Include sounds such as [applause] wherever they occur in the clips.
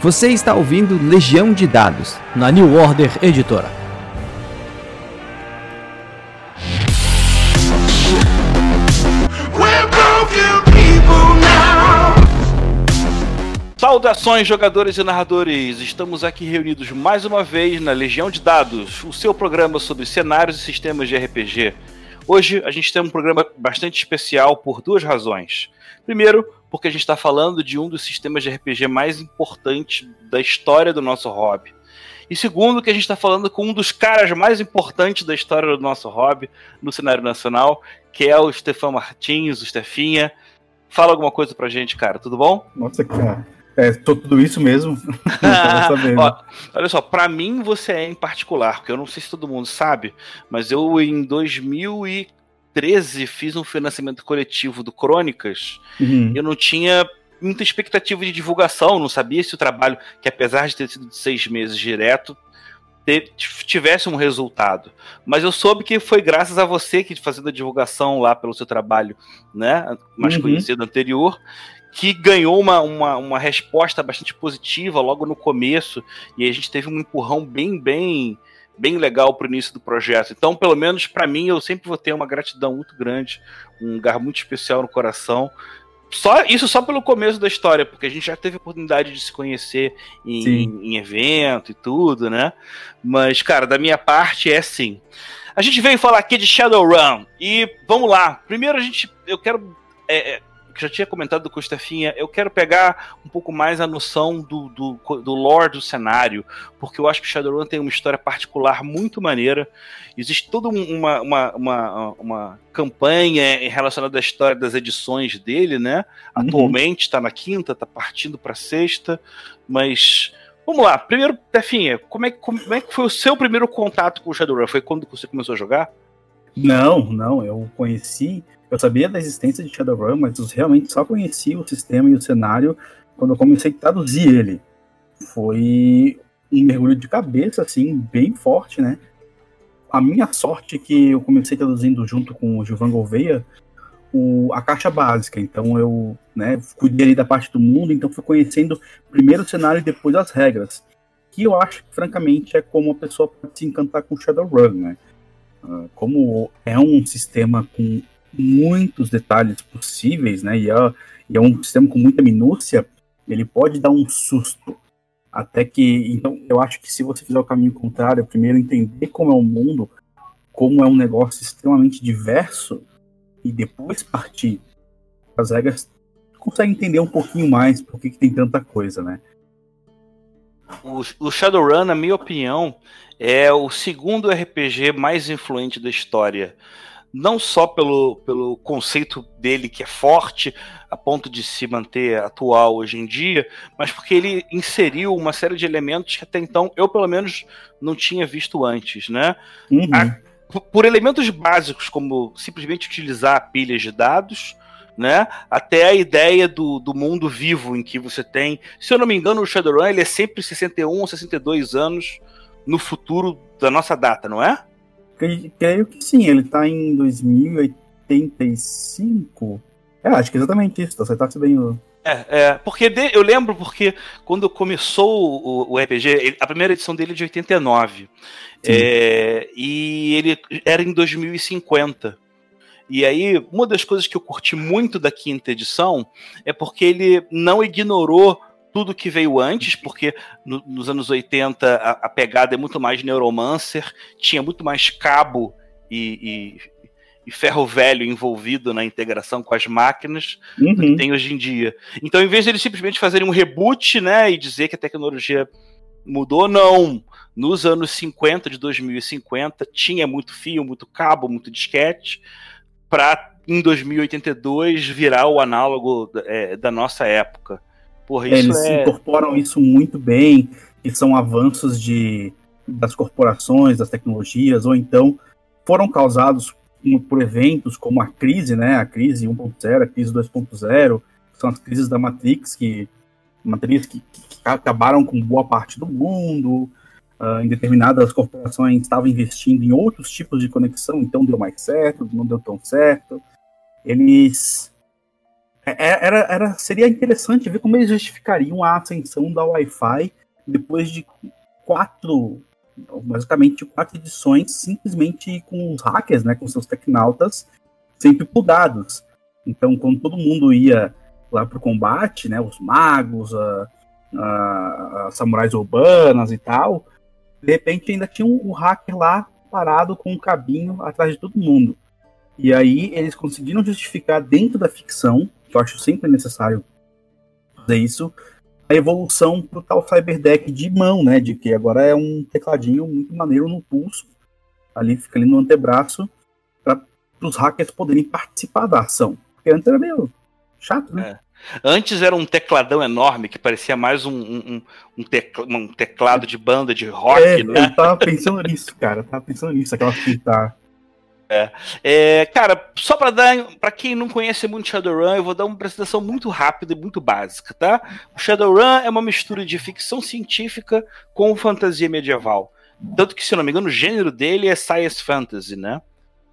Você está ouvindo Legião de Dados, na New Order Editora. Saudações, jogadores e narradores! Estamos aqui reunidos mais uma vez na Legião de Dados, o seu programa sobre cenários e sistemas de RPG. Hoje a gente tem um programa bastante especial por duas razões. Primeiro, porque a gente está falando de um dos sistemas de RPG mais importantes da história do nosso hobby. E segundo, que a gente está falando com um dos caras mais importantes da história do nosso hobby no cenário nacional, que é o Stefan Martins, o Stefinha. Fala alguma coisa pra gente, cara, tudo bom? Nossa, cara. É, tô tudo isso mesmo. [laughs] [laughs] Ó, olha só, para mim você é em particular, porque eu não sei se todo mundo sabe, mas eu em 2000 e 2013 fiz um financiamento coletivo do Crônicas, uhum. eu não tinha muita expectativa de divulgação, não sabia se o trabalho, que apesar de ter sido de seis meses direto, tivesse um resultado. Mas eu soube que foi graças a você que fazendo a divulgação lá pelo seu trabalho, né, mais uhum. conhecido anterior, que ganhou uma, uma, uma resposta bastante positiva logo no começo, e a gente teve um empurrão bem, bem bem legal para o início do projeto. Então, pelo menos para mim, eu sempre vou ter uma gratidão muito grande, um lugar muito especial no coração. Só isso só pelo começo da história, porque a gente já teve a oportunidade de se conhecer em, em evento e tudo, né? Mas, cara, da minha parte é assim. A gente veio falar aqui de Shadowrun e vamos lá. Primeiro a gente, eu quero é, é que já tinha comentado com o Stefinha, eu quero pegar um pouco mais a noção do, do, do lore do cenário, porque eu acho que Shadowrun tem uma história particular muito maneira. Existe toda uma, uma, uma, uma campanha relacionada à história das edições dele, né? Uhum. Atualmente está na quinta, está partindo para sexta, mas. Vamos lá, primeiro, Tefinha, como é, como é que foi o seu primeiro contato com o Shadowrun? Foi quando você começou a jogar? Não, não, eu conheci eu sabia da existência de Shadowrun, mas eu realmente só conheci o sistema e o cenário quando eu comecei a traduzir ele. Foi um mergulho de cabeça, assim, bem forte, né? A minha sorte é que eu comecei traduzindo junto com o Gilvan Gouveia o, a caixa básica. Então eu né, cuidei da parte do mundo, então fui conhecendo primeiro o cenário e depois as regras. Que eu acho que, francamente, é como a pessoa pode se encantar com Shadowrun, né? Uh, como é um sistema com muitos detalhes possíveis, né? E é, e é um sistema com muita minúcia, ele pode dar um susto. Até que, então, eu acho que se você fizer o caminho contrário, primeiro entender como é o mundo, como é um negócio extremamente diverso, e depois partir as regras, consegue entender um pouquinho mais por que, que tem tanta coisa, né? O, o Shadowrun, na minha opinião, é o segundo RPG mais influente da história não só pelo, pelo conceito dele que é forte, a ponto de se manter atual hoje em dia, mas porque ele inseriu uma série de elementos que até então eu, pelo menos, não tinha visto antes, né? Uhum. A, por elementos básicos, como simplesmente utilizar pilhas de dados, né? Até a ideia do, do mundo vivo em que você tem. Se eu não me engano, o Shadowrun ele é sempre 61 ou 62 anos no futuro da nossa data, não é? Creio que sim, ele tá em 2085. É, acho que é exatamente isso, tá acertasse bem o. É, é, porque de, eu lembro porque quando começou o, o RPG, ele, a primeira edição dele é de 89. É, e ele era em 2050. E aí, uma das coisas que eu curti muito da quinta edição é porque ele não ignorou tudo que veio antes, porque no, nos anos 80 a, a, pegada é muito mais neuromancer, tinha muito mais cabo e, e, e, ferro velho envolvido na integração com as máquinas uhum. do que tem hoje em dia. Então, em vez de eles simplesmente fazerem um reboot, né, e dizer que a tecnologia mudou, não. Nos anos 50, de 2050, tinha muito fio, muito cabo, muito disquete, para em 2082 virar o análogo é, da nossa época. Porra, é, eles é... incorporam isso muito bem, que são avanços de, das corporações, das tecnologias, ou então foram causados por eventos como a crise, né? A crise 1.0, a crise 2.0, são as crises da Matrix que Matrix que, que acabaram com boa parte do mundo. Uh, em determinadas corporações estavam investindo em outros tipos de conexão, então deu mais certo, não deu tão certo. Eles era, era, seria interessante ver como eles justificariam a ascensão da Wi-Fi depois de quatro, basicamente quatro edições, simplesmente com os hackers, né, com seus tecnautas, sempre plugados. Então, quando todo mundo ia lá para o combate, né, os magos, a, a, a, samurais urbanas e tal, de repente ainda tinha um, um hacker lá parado com um cabinho atrás de todo mundo. E aí eles conseguiram justificar dentro da ficção, eu acho sempre necessário fazer isso, a evolução pro tal Cyberdeck de mão, né? De que agora é um tecladinho muito maneiro no pulso, ali fica ali no antebraço, para os hackers poderem participar da ação. Porque antes era meio chato, né? É. Antes era um tecladão enorme que parecia mais um, um, um, tecla, um teclado de banda de rock, é, né? Eu tava pensando nisso, cara. Eu tava pensando nisso, aquela fita. É. é. cara, só para dar, para quem não conhece muito Shadowrun, eu vou dar uma apresentação muito rápida e muito básica, tá? O Shadowrun é uma mistura de ficção científica com fantasia medieval. Tanto que, se não me engano, o gênero dele é science fantasy, né?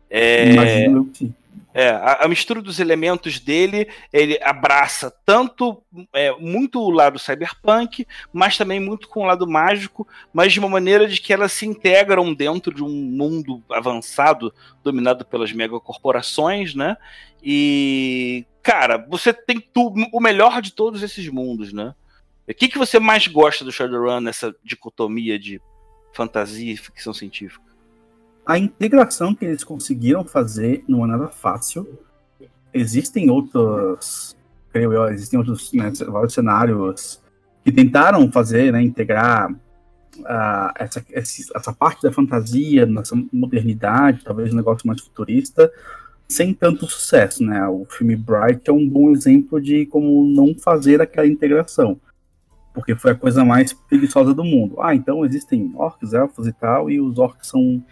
É... Imagino que é, a, a, mistura dos elementos dele, ele abraça tanto é, muito o lado cyberpunk, mas também muito com o lado mágico, mas de uma maneira de que elas se integram dentro de um mundo avançado dominado pelas megacorporações, né? E, cara, você tem tudo, o melhor de todos esses mundos, né? O que, que você mais gosta do Shadowrun nessa dicotomia de fantasia e ficção científica? A integração que eles conseguiram fazer não é nada fácil. Existem outros, creio eu, existem outros né, vários cenários que tentaram fazer, né, integrar uh, essa, essa parte da fantasia, nessa modernidade, talvez um negócio mais futurista, sem tanto sucesso, né? O filme Bright é um bom exemplo de como não fazer aquela integração, porque foi a coisa mais preguiçosa do mundo. Ah, então existem orcs, elfos e tal, e os orcs são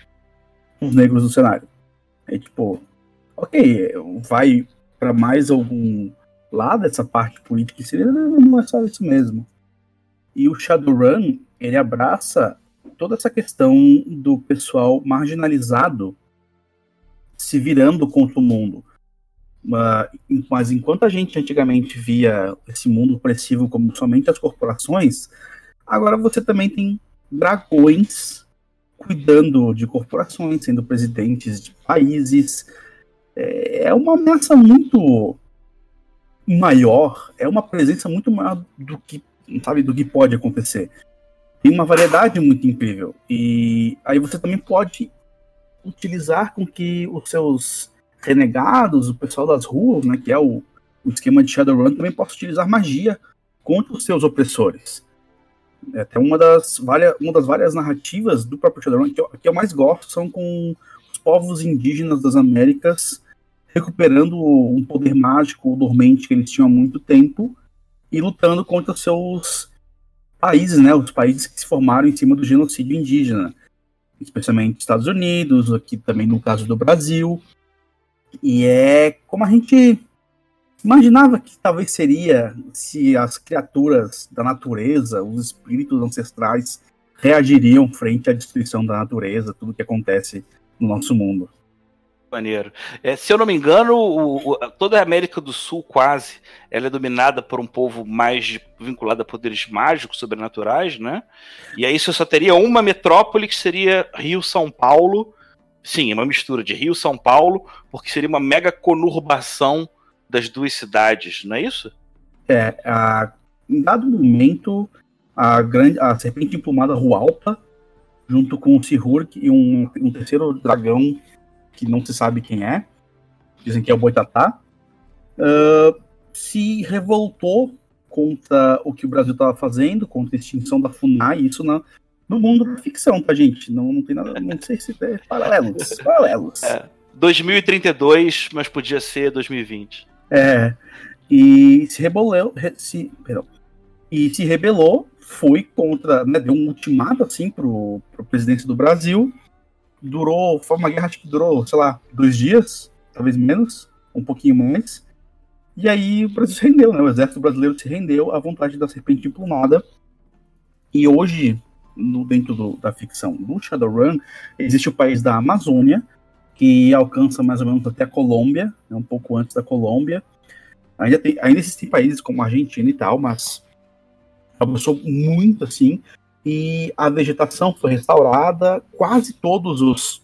os negros no cenário. É tipo, ok, vai para mais algum lado essa parte política em si, não é só isso mesmo. E o Shadowrun, ele abraça toda essa questão do pessoal marginalizado se virando contra o mundo. Mas enquanto a gente antigamente via esse mundo opressivo como somente as corporações, agora você também tem dragões cuidando de corporações, sendo presidentes de países. É, é uma ameaça muito maior, é uma presença muito maior do que, sabe, do que pode acontecer. Tem uma variedade muito incrível. E aí você também pode utilizar com que os seus renegados, o pessoal das ruas, né, que é o, o esquema de Shadowrun, também possa utilizar magia contra os seus opressores. É até uma das, várias, uma das várias narrativas do próprio Shadowrun que eu, que eu mais gosto são com os povos indígenas das Américas recuperando um poder mágico dormente que eles tinham há muito tempo e lutando contra seus países, né, os países que se formaram em cima do genocídio indígena, especialmente Estados Unidos, aqui também no caso do Brasil. E é como a gente Imaginava que talvez seria se as criaturas da natureza, os espíritos ancestrais, reagiriam frente à destruição da natureza, tudo que acontece no nosso mundo. Maneiro. É, se eu não me engano, o, o, toda a América do Sul, quase, ela é dominada por um povo mais vinculado a poderes mágicos, sobrenaturais, né? E aí você só teria uma metrópole que seria Rio-São Paulo. Sim, é uma mistura de Rio-São Paulo, porque seria uma mega conurbação das duas cidades, não é isso? É, a, em dado momento, a, grande, a serpente emplumada Rualpa, junto com o Sihurk e um, um terceiro dragão que não se sabe quem é, dizem que é o Boitatá, uh, se revoltou contra o que o Brasil estava fazendo, contra a extinção da FUNAI, isso na, no mundo da ficção, tá, gente? Não, não tem nada, não sei se é paralelos, [laughs] paralelos. É, 2032, mas podia ser 2020. É, e se rebelou, se, perdão, e se rebelou, foi contra, né, deu um ultimato assim pro, pro presidente do Brasil. Durou, foi uma guerra que durou, sei lá, dois dias, talvez menos, um pouquinho mais. E aí o Brasil se rendeu, né? O exército brasileiro se rendeu à vontade da serpente emplumada. E hoje, no, dentro do, da ficção do Shadowrun, existe o país da Amazônia, que alcança mais ou menos até a Colômbia, né, um pouco antes da Colômbia. Ainda, tem, ainda existem países como Argentina e tal, mas avançou muito assim. E a vegetação foi restaurada, quase todos os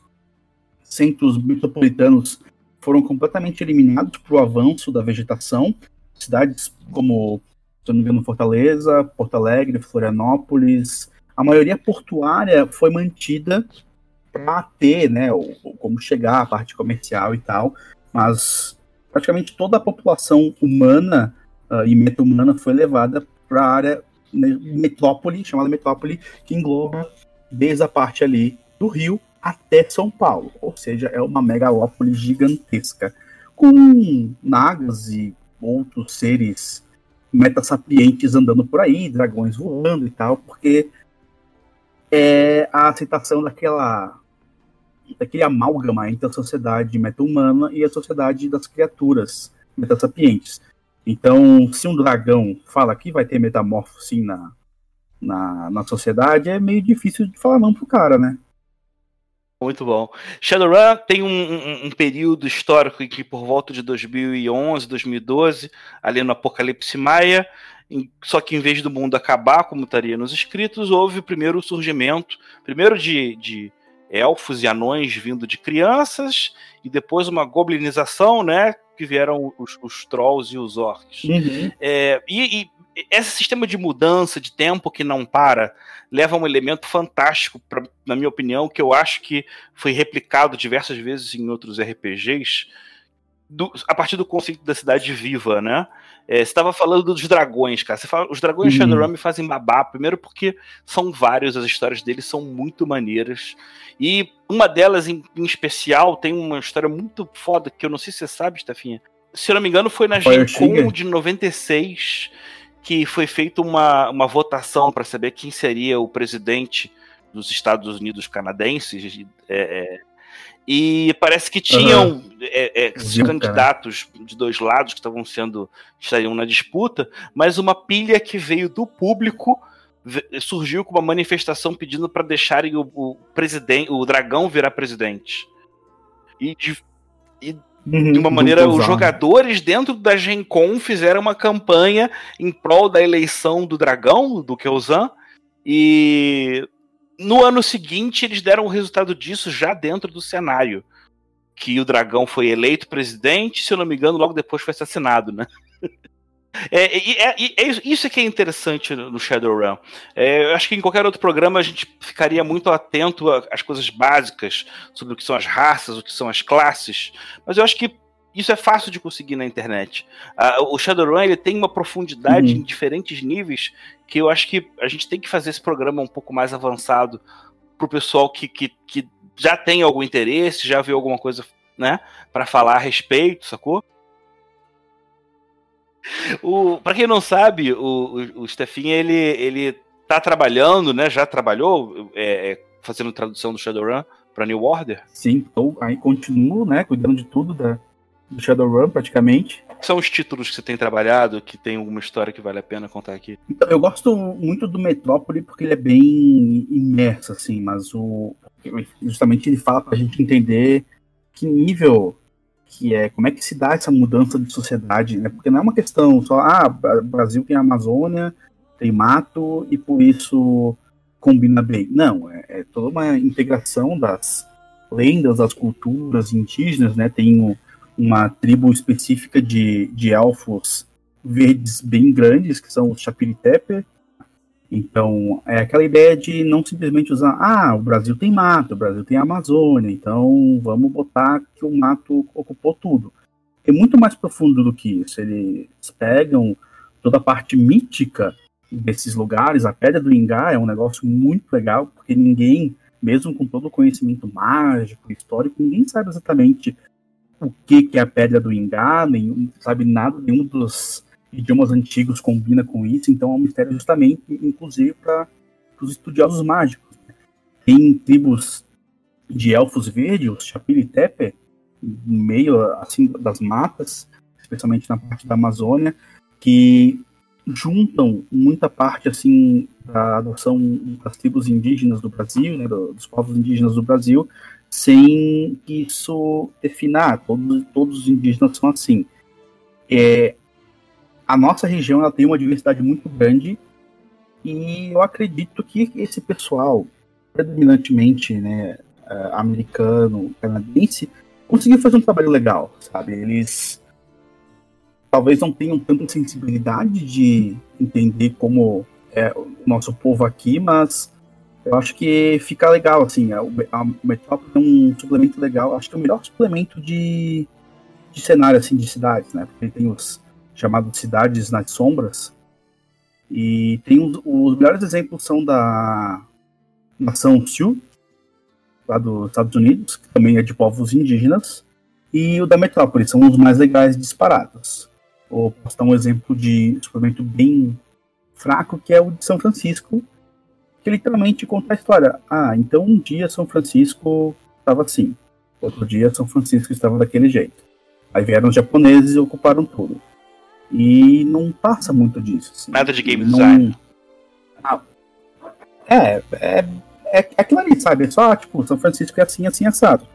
centros metropolitanos foram completamente eliminados para o avanço da vegetação. Cidades como, se não me engano, Fortaleza, Porto Alegre, Florianópolis, a maioria portuária foi mantida para ter, né, como chegar, a parte comercial e tal, mas praticamente toda a população humana uh, e meta-humana foi levada para a área né, metrópole, chamada metrópole, que engloba desde a parte ali do Rio até São Paulo, ou seja, é uma megalópole gigantesca, com nagas e outros seres metasapientes andando por aí, dragões voando e tal, porque é a aceitação daquela daquele amálgama entre a sociedade meta-humana e a sociedade das criaturas metasapientes. Então, se um dragão fala que vai ter metamorfose na, na, na sociedade, é meio difícil de falar não pro cara, né? Muito bom. Shadowrun tem um, um, um, período histórico em que, por volta de 2011, 2012, ali no Apocalipse Maia, só que em vez do mundo acabar, como estaria nos escritos, houve o primeiro surgimento, primeiro de, de elfos e anões vindo de crianças, e depois uma goblinização, né? Que vieram os, os trolls e os orcs. Uhum. É, e, e, esse sistema de mudança de tempo que não para leva a um elemento fantástico, pra, na minha opinião, que eu acho que foi replicado diversas vezes em outros RPGs, do, a partir do conceito da cidade viva, né? É, você estava falando dos dragões, cara. Você fala, os dragões uhum. Shadowrun me fazem babá, primeiro porque são vários, as histórias deles são muito maneiras. E uma delas, em, em especial, tem uma história muito foda que eu não sei se você sabe, Stefinha. Se eu não me engano, foi na Gen Con de 96 que foi feita uma, uma votação para saber quem seria o presidente dos Estados Unidos canadenses. É, é, e parece que tinham uhum. é, é, candidatos cara. de dois lados que estavam sendo estariam na disputa, mas uma pilha que veio do público surgiu com uma manifestação pedindo para deixarem o, o presidente, o dragão virar presidente. E de, e uhum, de uma maneira, os jogadores dentro da Gen Con fizeram uma campanha em prol da eleição do dragão, do Keuzan, e no ano seguinte, eles deram o resultado disso já dentro do cenário. Que o dragão foi eleito presidente, se eu não me engano, logo depois foi assassinado, né? [laughs] É, é, é, isso é que é interessante no Shadowrun. É, eu acho que em qualquer outro programa a gente ficaria muito atento às coisas básicas sobre o que são as raças, o que são as classes, mas eu acho que isso é fácil de conseguir na internet. Uh, o Shadowrun ele tem uma profundidade uhum. em diferentes níveis que eu acho que a gente tem que fazer esse programa um pouco mais avançado para o pessoal que, que, que já tem algum interesse, já viu alguma coisa, né, para falar a respeito, sacou? O, quem não sabe, o, o, o ele, ele tá trabalhando, né, já trabalhou é, é fazendo tradução do Shadowrun para New Order? Sim, então aí continuo, né, cuidando de tudo da, do Shadowrun, praticamente. São os títulos que você tem trabalhado, que tem alguma história que vale a pena contar aqui? Então, eu gosto muito do Metrópole porque ele é bem imerso, assim, mas o justamente ele fala pra gente entender que nível que é, como é que se dá essa mudança de sociedade, né? Porque não é uma questão só, ah, Brasil tem a Amazônia, tem mato e por isso combina bem. Não, é, é toda uma integração das lendas, das culturas indígenas, né? Tem o, uma tribo específica de, de elfos verdes bem grandes, que são os Chapiritepe. Então, é aquela ideia de não simplesmente usar, ah, o Brasil tem mato, o Brasil tem Amazônia, então vamos botar que o mato ocupou tudo. É muito mais profundo do que isso. Eles pegam toda a parte mítica desses lugares. A Pedra do Ingá é um negócio muito legal, porque ninguém, mesmo com todo o conhecimento mágico, histórico, ninguém sabe exatamente o que, que é a pedra do Ingá, nenhum, sabe nada, nenhum dos idiomas antigos combina com isso, então é um mistério justamente, inclusive, para os estudiosos mágicos. Tem tribos de elfos verdes, os Chapilitepe, no meio assim das matas, especialmente na parte da Amazônia, que juntam muita parte assim da adoção das tribos indígenas do Brasil, né, dos povos indígenas do Brasil, sem isso definar, todos, todos os indígenas são assim. É, a nossa região ela tem uma diversidade muito grande e eu acredito que esse pessoal, predominantemente né, uh, americano, canadense, conseguiu fazer um trabalho legal, sabe? Eles talvez não tenham tanta sensibilidade de entender como é o nosso povo aqui, mas eu acho que fica legal, assim, a, a Metrópole é um suplemento legal, acho que é o melhor suplemento de, de cenário, assim, de cidades, né? Porque tem os chamados Cidades nas Sombras, e tem os, os melhores exemplos são da nação Sioux, lá dos Estados Unidos, que também é de povos indígenas, e o da Metrópole, são os mais legais disparados. Vou posso dar um exemplo de suplemento bem fraco, que é o de São Francisco, que literalmente conta a história. Ah, então um dia São Francisco estava assim, outro dia São Francisco estava daquele jeito. Aí vieram os japoneses e ocuparam tudo. E não passa muito disso. Assim. Nada de game não... design. Ah, é, é, é aquilo ali, sabe? É só, tipo, São Francisco é assim, assim, assado.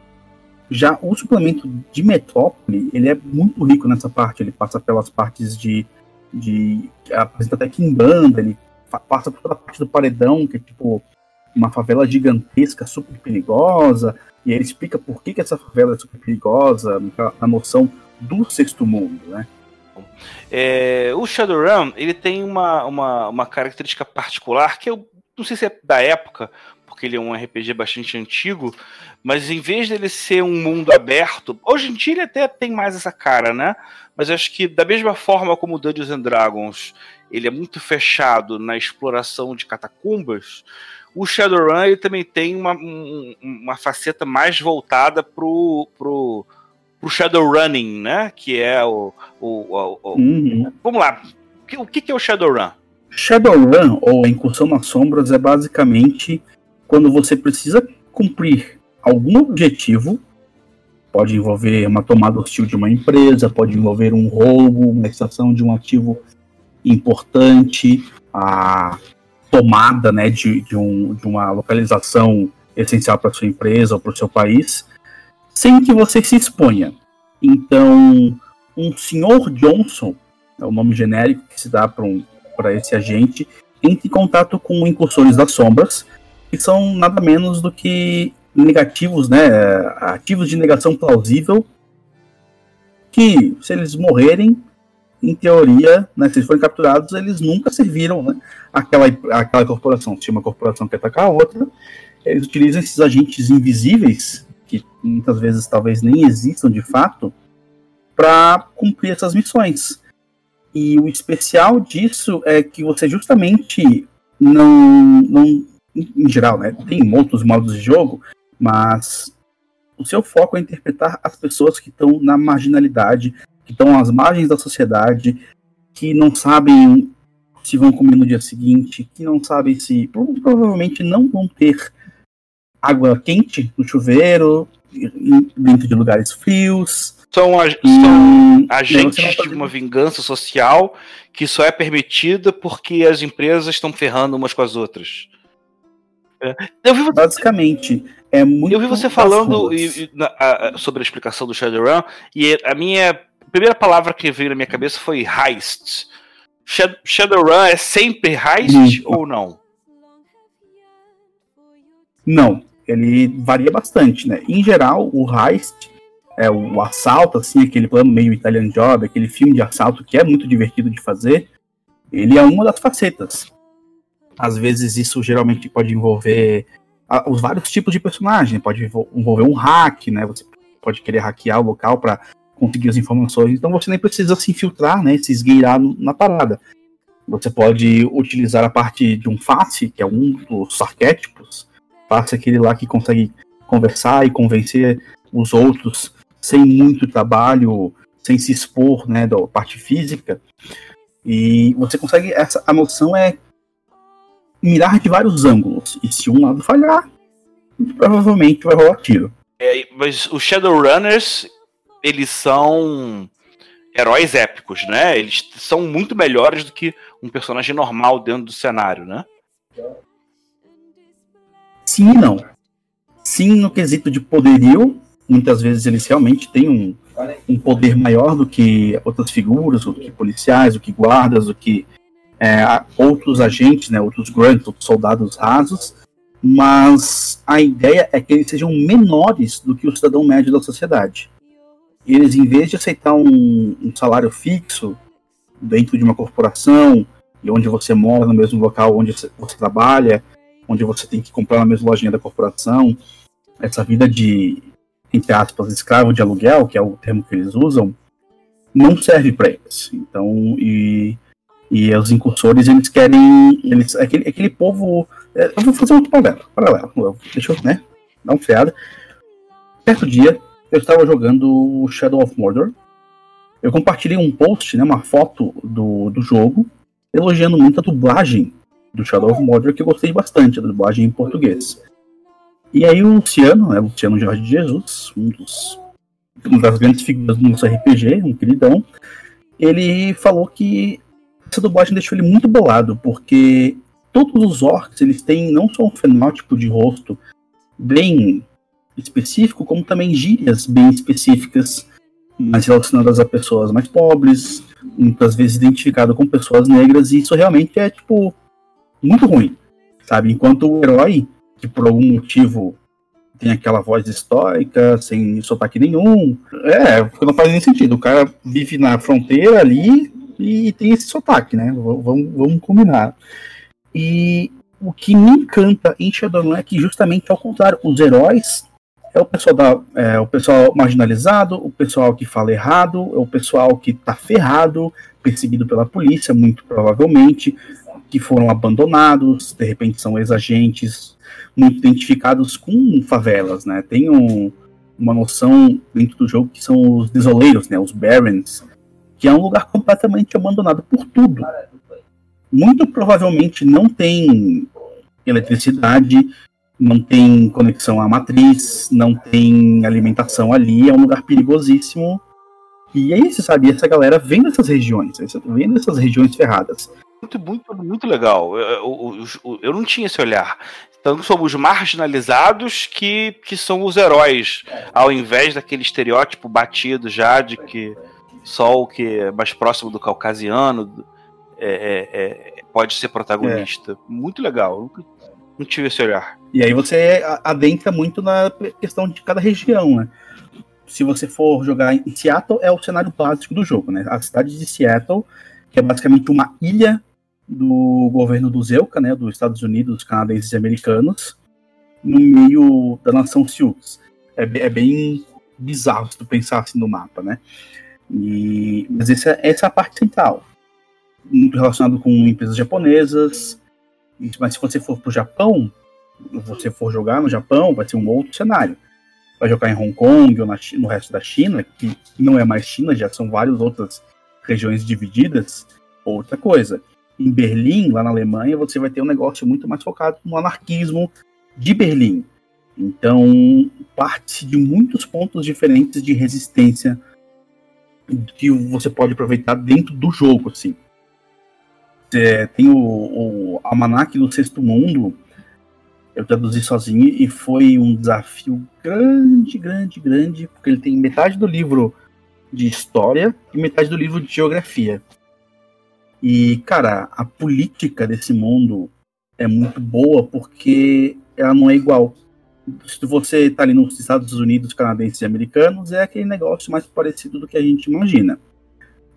Já o suplemento de Metrópole, ele é muito rico nessa parte. Ele passa pelas partes de. de apresenta até Kimbanda, ele passa por toda a parte do paredão, que é tipo uma favela gigantesca, super perigosa, e ele explica por que, que essa favela é super perigosa, a noção do sexto mundo, né? É, o Shadowrun, ele tem uma, uma, uma característica particular que eu não sei se é da época, porque ele é um RPG bastante antigo, mas em vez dele ser um mundo aberto, hoje em dia ele até tem mais essa cara, né? Mas acho que da mesma forma como Dungeons and Dragons ele é muito fechado na exploração de catacumbas, o Shadowrun ele também tem uma, um, uma faceta mais voltada pro, pro, pro Shadowrunning, né? Que é o. o, o, o uhum. Vamos lá. O que, que é o Shadowrun? Shadowrun, ou Incursão nas Sombras, é basicamente quando você precisa cumprir algum objetivo. Pode envolver uma tomada hostil de uma empresa, pode envolver um roubo, uma extração de um ativo importante, a tomada né, de, de, um, de uma localização essencial para sua empresa ou para o seu país, sem que você se exponha. Então, um senhor Johnson, é o nome genérico que se dá para um, esse agente, entre em contato com incursores das sombras, que são nada menos do que negativos, né, ativos de negação plausível, que se eles morrerem, em teoria, né, se eles forem capturados, eles nunca serviram né, aquela, aquela corporação. Se uma corporação quer atacar a outra, eles utilizam esses agentes invisíveis, que muitas vezes talvez nem existam de fato, para cumprir essas missões. E o especial disso é que você justamente não, não em geral, né, tem outros modos de jogo, mas o seu foco é interpretar as pessoas que estão na marginalidade, que estão às margens da sociedade, que não sabem se vão comer no dia seguinte, que não sabem se provavelmente não vão ter água quente no chuveiro, dentro de lugares frios. São, ag e, são agentes de uma vingança social que só é permitida porque as empresas estão ferrando umas com as outras. É. Você... Basicamente, é muito. Eu vi você falando e, e, na, a, sobre a explicação do Shadowrun e a minha primeira palavra que veio na minha cabeça foi heist. Shadowrun é sempre heist ou não? Não, ele varia bastante, né? Em geral, o heist é o assalto, assim, aquele plano meio Italian Job, aquele filme de assalto que é muito divertido de fazer, ele é uma das facetas. Às vezes isso geralmente pode envolver os vários tipos de personagem, pode envolver um hack, né? Você pode querer hackear o local para conseguir as informações. Então você nem precisa se infiltrar, né, se esgueirar na parada. Você pode utilizar a parte de um face, que é um dos arquétipos. Face é aquele lá que consegue conversar e convencer os outros sem muito trabalho, sem se expor, né, da parte física. E você consegue essa a noção é mirar de vários ângulos. E se um lado falhar, provavelmente vai rolar tiro. É, mas os Shadowrunners, eles são heróis épicos, né? Eles são muito melhores do que um personagem normal dentro do cenário, né? Sim e não. Sim no quesito de poderio, Muitas vezes eles realmente têm um, um poder maior do que outras figuras, do que policiais, do que guardas, do que é, outros agentes, né, outros grunts, outros soldados rasos, mas a ideia é que eles sejam menores do que o cidadão médio da sociedade. Eles, em vez de aceitar um, um salário fixo dentro de uma corporação, e onde você mora no mesmo local onde você trabalha, onde você tem que comprar na mesma lojinha da corporação, essa vida de, entre aspas, escravo de aluguel, que é o termo que eles usam, não serve para eles. Então, e, e os incursores, eles querem. Eles, aquele, aquele povo. É, eu vou fazer outro paralelo. paralelo deixa eu né, dar um freada. Certo dia, eu estava jogando Shadow of Mordor. Eu compartilhei um post, né, uma foto do, do jogo, elogiando muito a dublagem do Shadow of Mordor, que eu gostei bastante, a dublagem em português. E aí o Luciano, né, Luciano Jorge de Jesus, um dos, uma das grandes figuras do nosso RPG, um queridão, ele falou que essa dublagem deixou ele muito bolado, porque todos os orcs eles têm não só um fenótipo de rosto bem específico, como também gírias bem específicas, mais relacionadas a pessoas mais pobres, muitas vezes identificado com pessoas negras, e isso realmente é, tipo, muito ruim, sabe? Enquanto o herói, que por algum motivo tem aquela voz estoica, sem sotaque nenhum, é, não faz nem sentido. O cara vive na fronteira ali e tem esse sotaque, né? Vamos, vamos combinar. E o que me encanta em Shadowrun é que justamente ao contrário, os heróis é o pessoal da, é, o pessoal marginalizado, o pessoal que fala errado, é o pessoal que tá ferrado, perseguido pela polícia, muito provavelmente, que foram abandonados, de repente são ex-agentes muito identificados com favelas, né? Tem um, uma noção dentro do jogo que são os desoleiros, né? Os barons, que é um lugar completamente abandonado por tudo. Muito provavelmente não tem eletricidade, não tem conexão à matriz, não tem alimentação ali, é um lugar perigosíssimo. E é isso, sabe? Essa galera vem dessas regiões, vem dessas regiões ferradas. Muito, muito, muito legal. Eu, eu, eu, eu não tinha esse olhar. Então somos marginalizados que, que são os heróis, ao invés daquele estereótipo batido já de que só o que é mais próximo do caucasiano é, é, é, pode ser protagonista. É. Muito legal. Nunca, não tive esse olhar. E aí você adentra muito na questão de cada região, né? Se você for jogar em Seattle, é o cenário básico do jogo, né? A cidade de Seattle, que é basicamente uma ilha do governo do Zeuca, né? Dos Estados Unidos, canadenses e americanos, no meio da nação Sioux. É, é bem bizarro se tu pensar assim no mapa, né? E, mas essa, essa é a parte central. Muito relacionado com empresas japonesas, mas se você for para o Japão, você for jogar no Japão, vai ser um outro cenário. Vai jogar em Hong Kong ou na, no resto da China, que não é mais China, já são várias outras regiões divididas, outra coisa. Em Berlim, lá na Alemanha, você vai ter um negócio muito mais focado no anarquismo de Berlim. Então, parte de muitos pontos diferentes de resistência que você pode aproveitar dentro do jogo, assim. É, tem o, o Almanac do Sexto Mundo, eu traduzi sozinho e foi um desafio grande, grande, grande, porque ele tem metade do livro de história e metade do livro de geografia. E, cara, a política desse mundo é muito boa porque ela não é igual. Se você tá ali nos Estados Unidos, canadenses e americanos, é aquele negócio mais parecido do que a gente imagina.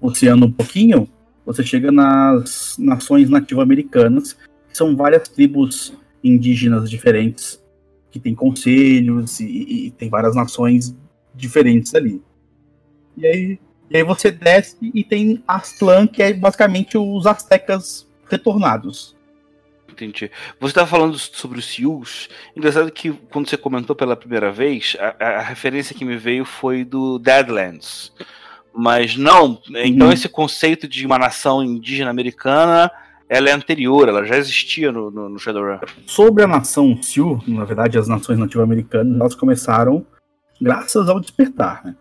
Você um pouquinho, você chega nas nações nativo-americanas, que são várias tribos indígenas diferentes, que tem conselhos e, e, tem várias nações diferentes ali. E aí, e aí você desce e tem Aztlán, que é basicamente os astecas retornados. Entendi. Você estava falando sobre os Sioux. Engraçado que quando você comentou pela primeira vez, a, a referência que me veio foi do Deadlands mas não, então uhum. esse conceito de uma nação indígena americana ela é anterior, ela já existia no, no, no Shadowrun. Sobre a nação Sioux, na verdade, as nações nativo-americanas, elas começaram graças ao despertar. Né?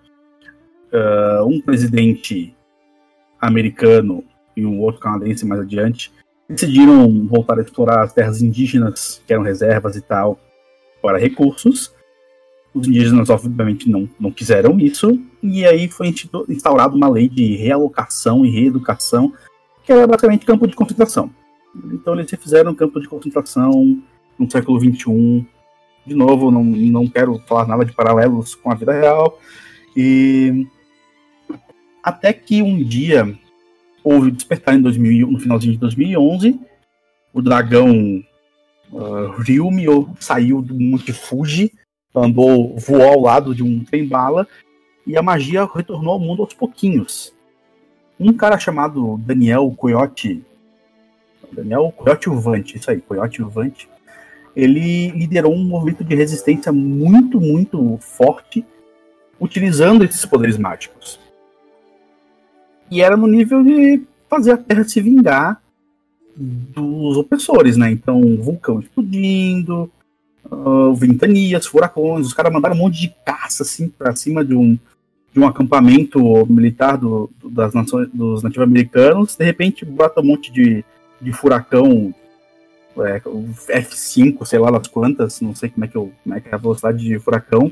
Uh, um presidente americano e um outro canadense mais adiante decidiram voltar a explorar as terras indígenas, que eram reservas e tal, para recursos. Os indígenas, obviamente, não, não quiseram isso, e aí foi instaurada uma lei de realocação e reeducação, que era basicamente campo de concentração. Então eles fizeram um campo de concentração no século XXI. De novo, não, não quero falar nada de paralelos com a vida real. E até que um dia houve despertar em 2000, no finalzinho de 2011, o dragão uh, Ryumio saiu do Monte Fuji, andou, voou ao lado de um trem-bala, e a magia retornou ao mundo aos pouquinhos. Um cara chamado Daniel Coyote, Daniel Coyote Uvante, isso aí, Coyote Uvante, ele liderou um movimento de resistência muito, muito forte, utilizando esses poderes mágicos. E era no nível de fazer a Terra se vingar dos opressores, né? Então, vulcão explodindo, uh, ventanias, furacões, os caras mandaram um monte de caça assim para cima de um, de um acampamento militar do, das nações, dos nativos americanos. De repente, brota um monte de, de furacão é, F5, sei lá das quantas, não sei como é que, eu, como é, que é a velocidade de furacão,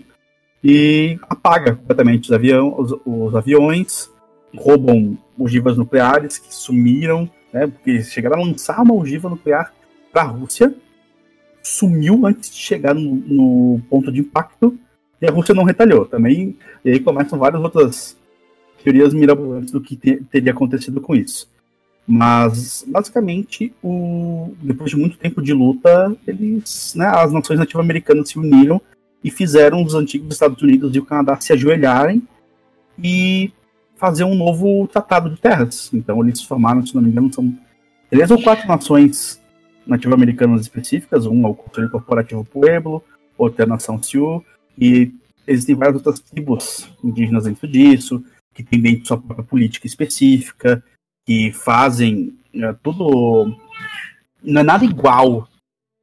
e apaga completamente os, avião, os, os aviões, roubam ogivas nucleares que sumiram, né, porque chegaram a lançar uma ogiva nuclear para a Rússia, sumiu antes de chegar no, no, ponto de impacto e a Rússia não retalhou também. E aí começam várias outras teorias mirabolantes do que te, teria acontecido com isso. Mas, basicamente, o, depois de muito tempo de luta, eles, né, as nações nativas-americanas se uniram e fizeram os antigos Estados Unidos e o Canadá se ajoelharem e fazer um novo tratado de terras. Então eles formaram, se não me engano, são três ou quatro nações nativo-americanas específicas, um é o Conselho Corporativo Pueblo, outra é a Nação Sioux, e existem várias outras tribos indígenas dentro disso, que têm dentro sua própria política específica, que fazem é, tudo. Não é nada igual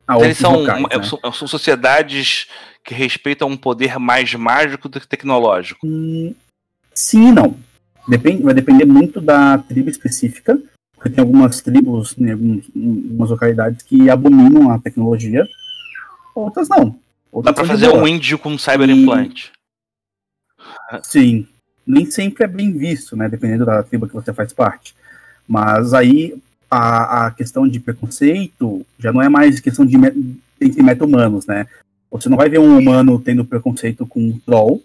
a outros Eles são, locais, né? são, são sociedades que respeitam um poder mais mágico do que tecnológico. Hum, sim e não. Depende, vai depender muito da tribo específica, porque tem algumas tribos, né, algumas localidades que abominam a tecnologia, outras não. Outras Dá pra fazer um índio com um cyber implante. Sim. Nem sempre é bem visto, né? Dependendo da tribo que você faz parte. Mas aí a, a questão de preconceito já não é mais questão de entre meta-humanos, né? Você não vai ver um humano tendo preconceito com um troll,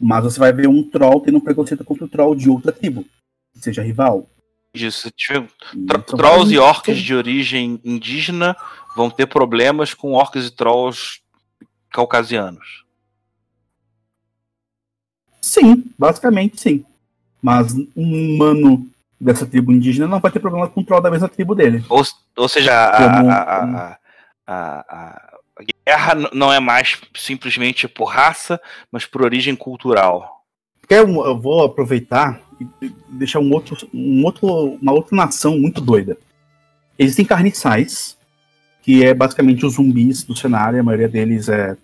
mas você vai ver um troll tendo preconceito contra o troll de outra tribo, que seja rival. Isso, tiver trolls e orcs de origem indígena vão ter problemas com orcs e trolls caucasianos. Sim, basicamente sim. Mas um humano dessa tribo indígena não vai ter problema com o troll da mesma tribo dele. Ou, ou seja, a, a, a, a guerra não é mais simplesmente por raça, mas por origem cultural. Eu vou aproveitar e deixar um outro, um outro, uma outra nação muito doida. Existem carniçais, que é basicamente os zumbis do cenário, a maioria deles é,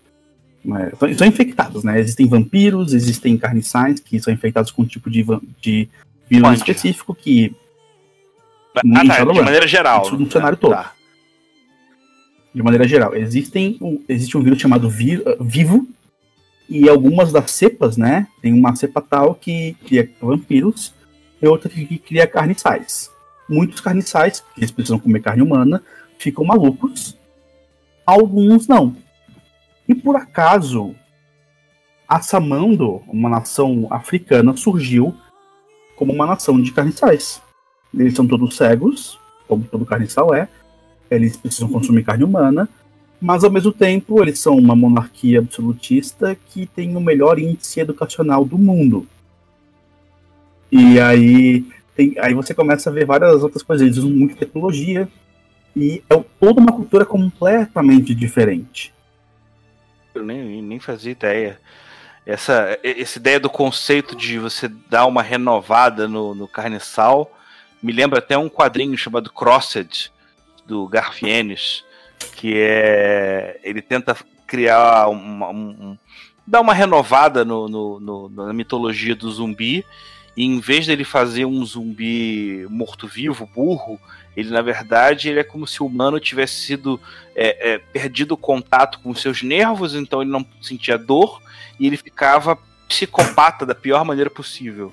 é são infectados, né? Existem vampiros, existem carniçais que são infectados com um tipo de, de vírus Onde? específico que. Ah, tá, de maneira geral. No cenário todo. Tá de maneira geral. Existem, existe um vírus chamado vir, Vivo, e algumas das cepas, né? Tem uma cepa tal que cria vampiros e outra que cria carniçais. Muitos carniçais, que eles precisam comer carne humana, ficam malucos. Alguns não. E por acaso, a Samando, uma nação africana, surgiu como uma nação de carniçais. Eles são todos cegos, como todo carniçal é, eles precisam consumir carne humana, mas ao mesmo tempo eles são uma monarquia absolutista que tem o melhor índice educacional do mundo. E aí, tem, aí você começa a ver várias outras coisas. Eles usam muita tecnologia e é toda uma cultura completamente diferente. Eu nem, nem fazia ideia. Essa, essa ideia do conceito de você dar uma renovada no, no carniçal me lembra até um quadrinho chamado Crossed, do Garfienes, que é. Ele tenta criar uma. Um, dar uma renovada no, no, no, na mitologia do zumbi. e em vez dele fazer um zumbi morto-vivo, burro, ele na verdade ele é como se o humano tivesse sido é, é, perdido o contato com seus nervos, então ele não sentia dor e ele ficava psicopata da pior maneira possível.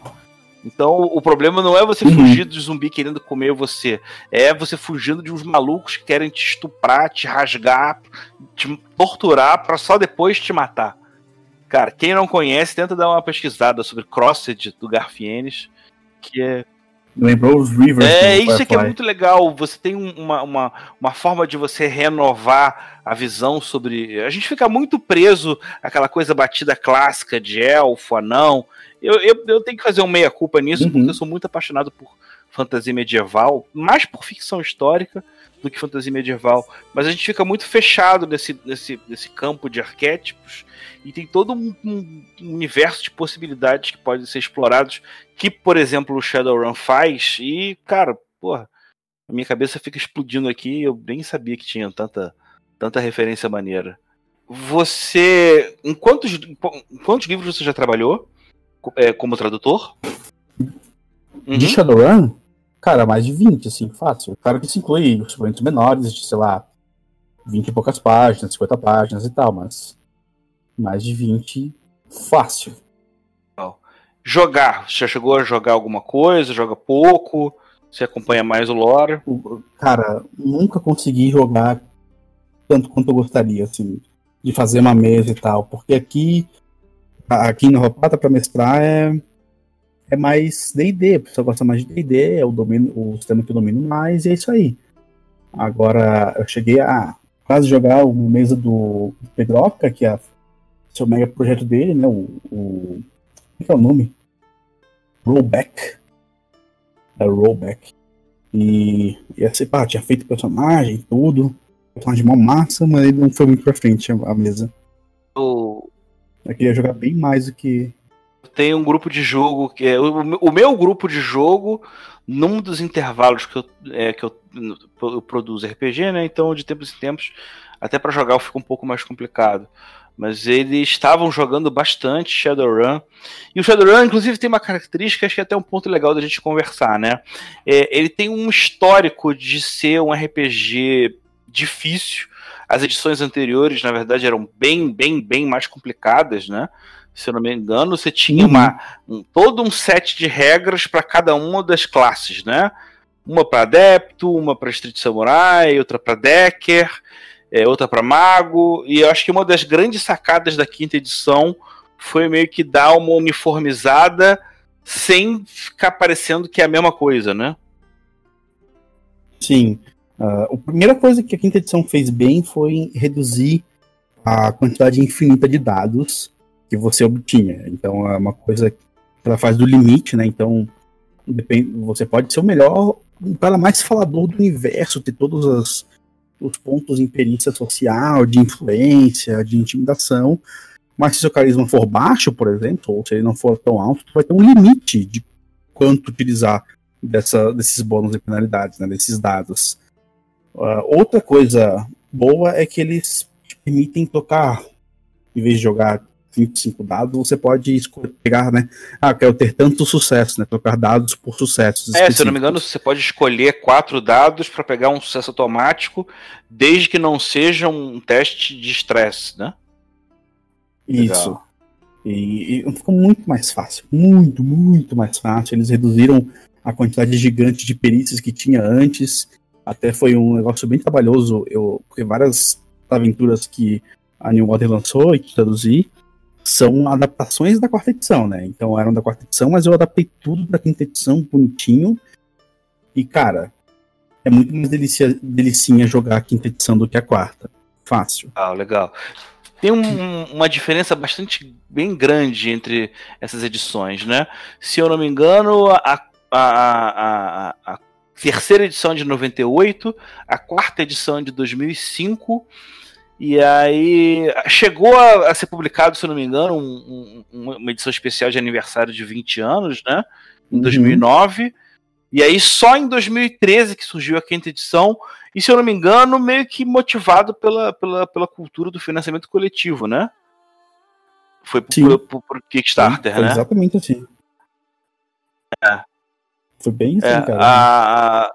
Então o problema não é você uhum. fugir do zumbi querendo comer você, é você fugindo de uns malucos que querem te estuprar, te rasgar, te torturar para só depois te matar. Cara, quem não conhece, tenta dar uma pesquisada sobre Crossed do Garfienes, que é Lembrou os Rivers. É, isso aqui é muito legal. Você tem uma, uma, uma forma de você renovar a visão sobre. A gente fica muito preso àquela coisa batida clássica de elfo, anão. Eu, eu, eu tenho que fazer um meia-culpa nisso, uhum. porque eu sou muito apaixonado por fantasia medieval, mais por ficção histórica do que fantasia medieval. Mas a gente fica muito fechado nesse, nesse, nesse campo de arquétipos e tem todo um, um, universo de possibilidades que podem ser explorados, que, por exemplo, o Shadowrun faz, e, cara, porra, a minha cabeça fica explodindo aqui, eu nem sabia que tinha tanta, tanta referência maneira. Você. Em quantos, em quantos livros você já trabalhou é, como tradutor? Uhum. De Shadowrun? Cara, mais de 20, assim, fácil. Claro que isso inclui suplementos menores, de, sei lá, 20 e poucas páginas, 50 páginas e tal, mas mais de 20, fácil. Jogar, você já chegou a jogar alguma coisa? Joga pouco? Você acompanha mais o lore? Cara, nunca consegui jogar tanto quanto eu gostaria, assim, de fazer uma mesa e tal, porque aqui, aqui na Ropata para mestrar é, é mais D&D, a pessoa gosta mais de D&D, é o, domínio, o sistema que eu domino mais, e é isso aí. Agora, eu cheguei a quase jogar uma mesa do Pedroca, que é a seu mega projeto dele, né? O. o é, é o nome? Rollback. É Rollback. E, e assim, pá, tinha feito personagem, tudo. Personagem uma massa, mas ele não foi muito pra frente a, mesa. O... Eu queria jogar bem mais do que. Tem um grupo de jogo que é. O, meu grupo de jogo, num dos intervalos que eu, é, que eu, eu produzo RPG, né? Então, de tempos em tempos, até para jogar fica um pouco mais complicado mas eles estavam jogando bastante Shadowrun. E o Shadowrun, inclusive, tem uma característica, acho que é até um ponto legal da gente conversar, né? É, ele tem um histórico de ser um RPG difícil. As edições anteriores, na verdade, eram bem, bem, bem mais complicadas, né? Se eu não me engano, você tinha uma, um, todo um set de regras para cada uma das classes, né? Uma para adepto, uma para Street Samurai, outra para Decker é, outra para Mago, e eu acho que uma das grandes sacadas da quinta edição foi meio que dar uma uniformizada sem ficar parecendo que é a mesma coisa, né? Sim. Uh, a primeira coisa que a quinta edição fez bem foi reduzir a quantidade infinita de dados que você obtinha. Então é uma coisa que ela faz do limite, né? Então depende, você pode ser o melhor, o cara mais falador do universo, ter todas as os pontos em perícia social, de influência, de intimidação. Mas se seu carisma for baixo, por exemplo, ou se ele não for tão alto, vai ter um limite de quanto utilizar dessa, desses bônus e penalidades, né, desses dados. Uh, outra coisa boa é que eles permitem tocar, em vez de jogar 25 dados, você pode pegar, né? Ah, quero ter tanto sucesso, né? Trocar dados por sucessos. É, se eu não me engano, você pode escolher quatro dados para pegar um sucesso automático, desde que não seja um teste de estresse, né? Isso. E, e, ficou muito mais fácil. Muito, muito mais fácil. Eles reduziram a quantidade gigante de perícias que tinha antes. Até foi um negócio bem trabalhoso. Eu, porque várias aventuras que a New Order lançou e que traduzi são adaptações da quarta edição, né? Então eram da quarta edição, mas eu adaptei tudo pra quinta edição, bonitinho. E, cara, é muito mais delicia, delicinha jogar a quinta edição do que a quarta. Fácil. Ah, legal. Tem um, uma diferença bastante bem grande entre essas edições, né? Se eu não me engano, a, a, a, a terceira edição de 98, a quarta edição de 2005 e aí chegou a, a, ser publicado, se eu não me engano, um, um, uma edição especial de aniversário de 20 anos, né? Em uhum. 2009. E aí só em 2013 que surgiu a quinta edição, e se eu não me engano, meio que motivado pela, pela, pela cultura do financiamento coletivo, né? Foi por, por, por Kickstarter, Sim, né? Exatamente assim. É. Foi bem assim, é, cara. A...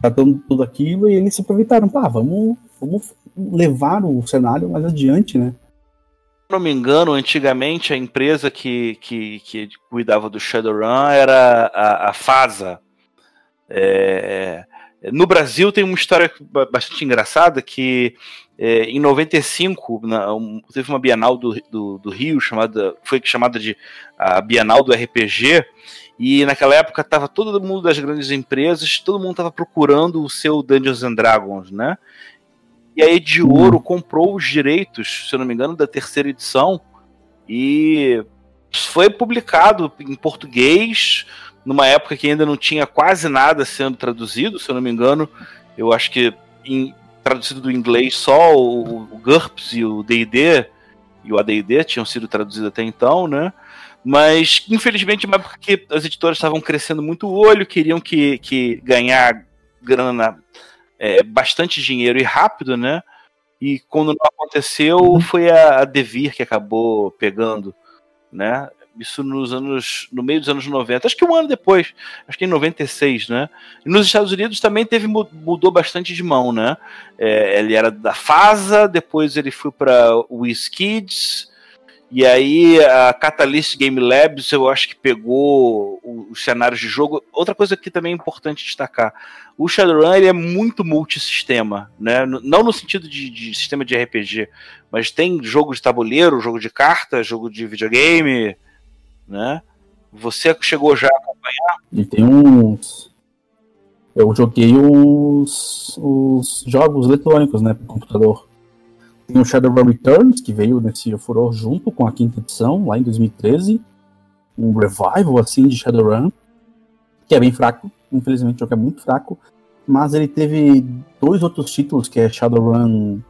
Tá dando tudo aquilo e eles se aproveitaram. Pá, vamos, vamos levar o cenário mais adiante, né? Se não me engano, antigamente a empresa que, que, que cuidava do Shadowrun era a, a FASA. É, no Brasil tem uma história bastante engraçada que é, em 95 na, um, teve uma Bienal do, do, do, Rio chamada foi chamada de a Bienal do RPG e naquela época estava todo mundo das grandes empresas todo mundo estava procurando o seu Dungeons and Dragons, né? E a Ed Ouro comprou os direitos, se eu não me engano, da terceira edição e foi publicado em português numa época que ainda não tinha quase nada sendo traduzido, se eu não me engano. Eu acho que em, traduzido do inglês só o, o GURPS e o D&D e o AD&D tinham sido traduzidos até então, né? Mas, infelizmente, uma época que as editoras estavam crescendo muito o olho, queriam que, que ganhar grana, é, bastante dinheiro e rápido, né? E quando não aconteceu, uhum. foi a, a Devir que acabou pegando, né? Isso nos anos. no meio dos anos 90, acho que um ano depois, acho que em 96, né? E nos Estados Unidos também teve mudou bastante de mão, né? É, ele era da FASA, depois ele foi para o WizKids, e aí a Catalyst Game Labs eu acho que pegou os cenários de jogo. Outra coisa que também é importante destacar: o Shadowrun ele é muito multissistema, né? Não no sentido de, de, sistema de RPG, mas tem jogo de tabuleiro, jogo de carta, jogo de videogame, né? Você chegou já a acompanhar? E tem uns. Eu joguei os, os jogos eletrônicos, né, para computador. Tem o Shadowrun Returns, que veio nesse furor junto com a quinta edição, lá em 2013. Um revival, assim, de Shadowrun, que é bem fraco. Infelizmente, o jogo é muito fraco. Mas ele teve dois outros títulos, que é Shadowrun...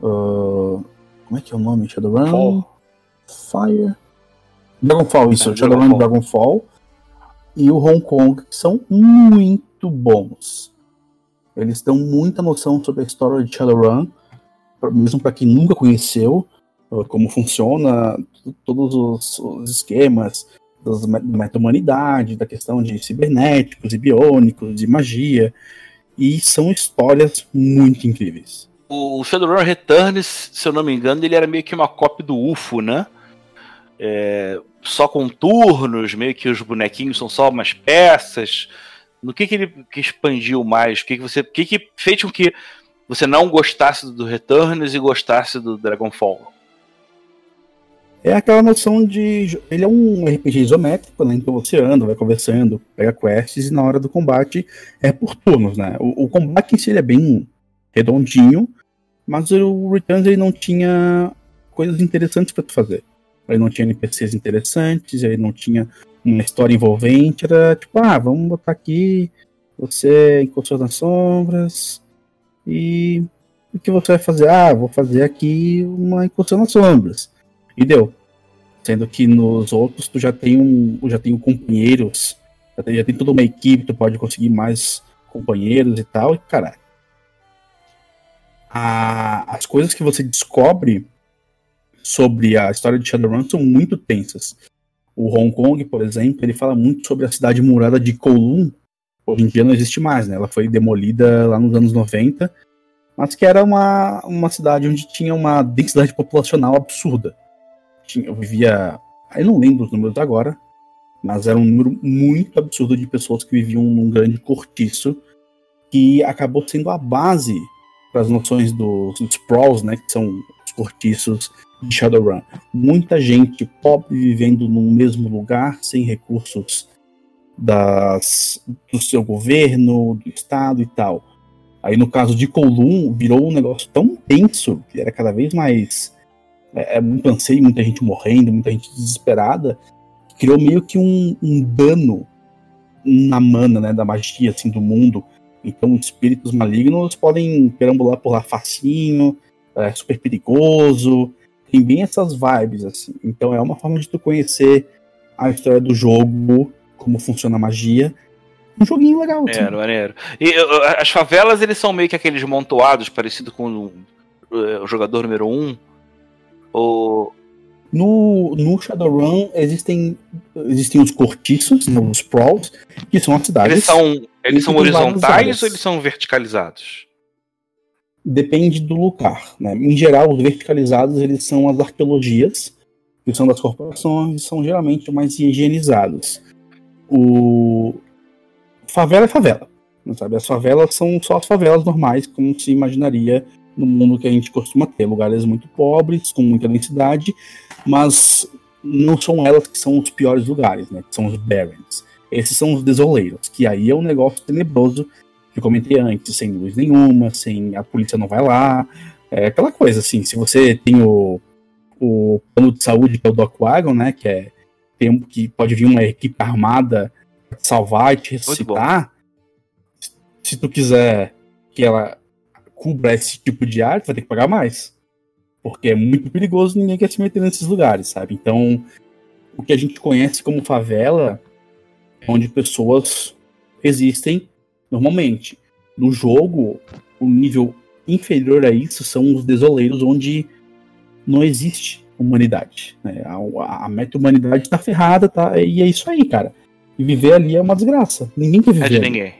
Uh, como é que é o nome? Shadowrun... Fall. Fire... Dragonfall, isso, é, Shadowrun Dragonfall. Dragonfall e o Hong Kong, que são muito bons. Eles dão muita noção sobre a história de Shadowrun, mesmo para quem nunca conheceu uh, como funciona, todos os, os esquemas da meta-humanidade, da questão de cibernéticos e biônicos, de magia, e são histórias muito incríveis. O Shadowrun Returns, se eu não me engano, ele era meio que uma cópia do UFO, né? É, só com turnos, meio que os bonequinhos são só umas peças. No que, que ele que expandiu mais? O que, que você. que, que fez com que você não gostasse do Returns e gostasse do Dragonfall? É aquela noção de. Ele é um RPG isométrico, né? Então você anda, vai conversando, pega quests e na hora do combate é por turnos, né? O, o combate em si é bem redondinho, mas o Returns ele não tinha coisas interessantes para tu fazer aí não tinha NPCs interessantes, aí não tinha uma história envolvente, era tipo, ah, vamos botar aqui você encostou nas sombras e o que você vai fazer? Ah, vou fazer aqui uma encostou nas sombras. E deu. Sendo que nos outros tu já tem um, já tem um companheiros, já tem, já tem toda uma equipe, tu pode conseguir mais companheiros e tal, e caralho. A, as coisas que você descobre sobre a história de Shadowrun são muito tensas. O Hong Kong, por exemplo, ele fala muito sobre a cidade murada de Kowloon. Hoje em dia não existe mais, né? Ela foi demolida lá nos anos 90, mas que era uma, uma cidade onde tinha uma densidade populacional absurda. Tinha, eu vivia. Eu não lembro os números agora, mas era um número muito absurdo de pessoas que viviam num grande cortiço, que acabou sendo a base para as noções dos, dos sprawls, né? Que são os cortiços de Shadowrun. Muita gente pobre vivendo no mesmo lugar, sem recursos das, do seu governo, do estado e tal. Aí no caso de Kowloon, virou um negócio tão tenso, que era cada vez mais. É, é muito anseio, muita gente morrendo, muita gente desesperada, criou meio que um, um dano na mana, né, da magia assim, do mundo. Então, espíritos malignos podem perambular por lá facinho, é super perigoso, tem bem essas vibes, assim. Então é uma forma de tu conhecer a história do jogo, como funciona a magia. Um joguinho legal. Assim. Maneiro, maneiro. E as favelas, eles são meio que aqueles montoados, parecido com o, o jogador número 1? Um, ou... No, no Shadowrun existem, existem os cortiços, né, os sprawls, que são as cidades. Eles são, eles são horizontais ou eles são verticalizados? Depende do lugar. Né? Em geral, os verticalizados eles são as arqueologias, que são das corporações, são geralmente mais higienizados. O favela é favela. Sabe? As favelas são só as favelas normais, como se imaginaria no mundo que a gente costuma ter. Lugares muito pobres, com muita densidade, mas não são elas que são os piores lugares, né? Que são os Barrens. Esses são os desoleiros, que aí é um negócio tenebroso que eu comentei antes, sem luz nenhuma, sem a polícia não vai lá. É aquela coisa assim, se você tem o, o plano de saúde, que é o Doc Wagon, né? Que é tempo que pode vir uma equipe armada salvar e te ressuscitar. Se tu quiser que ela cubra esse tipo de área, tu vai ter que pagar mais. Porque é muito perigoso ninguém quer se meter nesses lugares, sabe? Então, o que a gente conhece como favela é onde pessoas existem normalmente. No jogo, o nível inferior a isso são os desoleiros, onde não existe humanidade. Né? A, a meta-humanidade está ferrada, tá? E é isso aí, cara. E viver ali é uma desgraça. Ninguém quer viver. É de ninguém.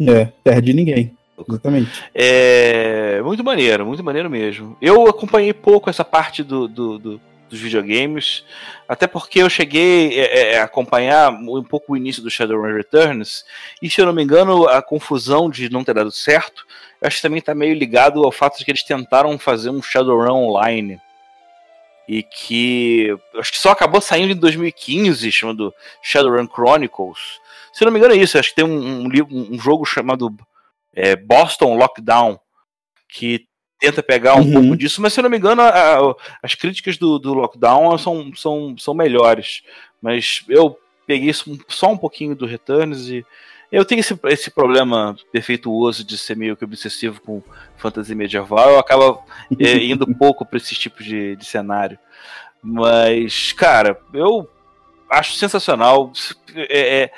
É, terra de ninguém. Exatamente. É muito maneiro, muito maneiro mesmo. Eu acompanhei pouco essa parte do, do, do dos videogames, até porque eu cheguei é, é, a acompanhar um pouco o início do Shadowrun Returns, e se eu não me engano, a confusão de não ter dado certo, acho que também está meio ligado ao fato de que eles tentaram fazer um Shadowrun online. E que acho que só acabou saindo em 2015, chamado Shadowrun Chronicles. Se não me engano, é isso. Acho que tem um, um, um jogo chamado é, Boston Lockdown, que tenta pegar um uhum. pouco disso, mas se eu não me engano, a, a, as críticas do, do Lockdown são, são, são melhores. Mas eu peguei isso, só um pouquinho do Returns e eu tenho esse, esse problema defeituoso de ser meio que obsessivo com fantasia medieval, eu acabo é, [laughs] indo pouco para esse tipo de, de cenário. Mas, cara, eu acho sensacional. É, é,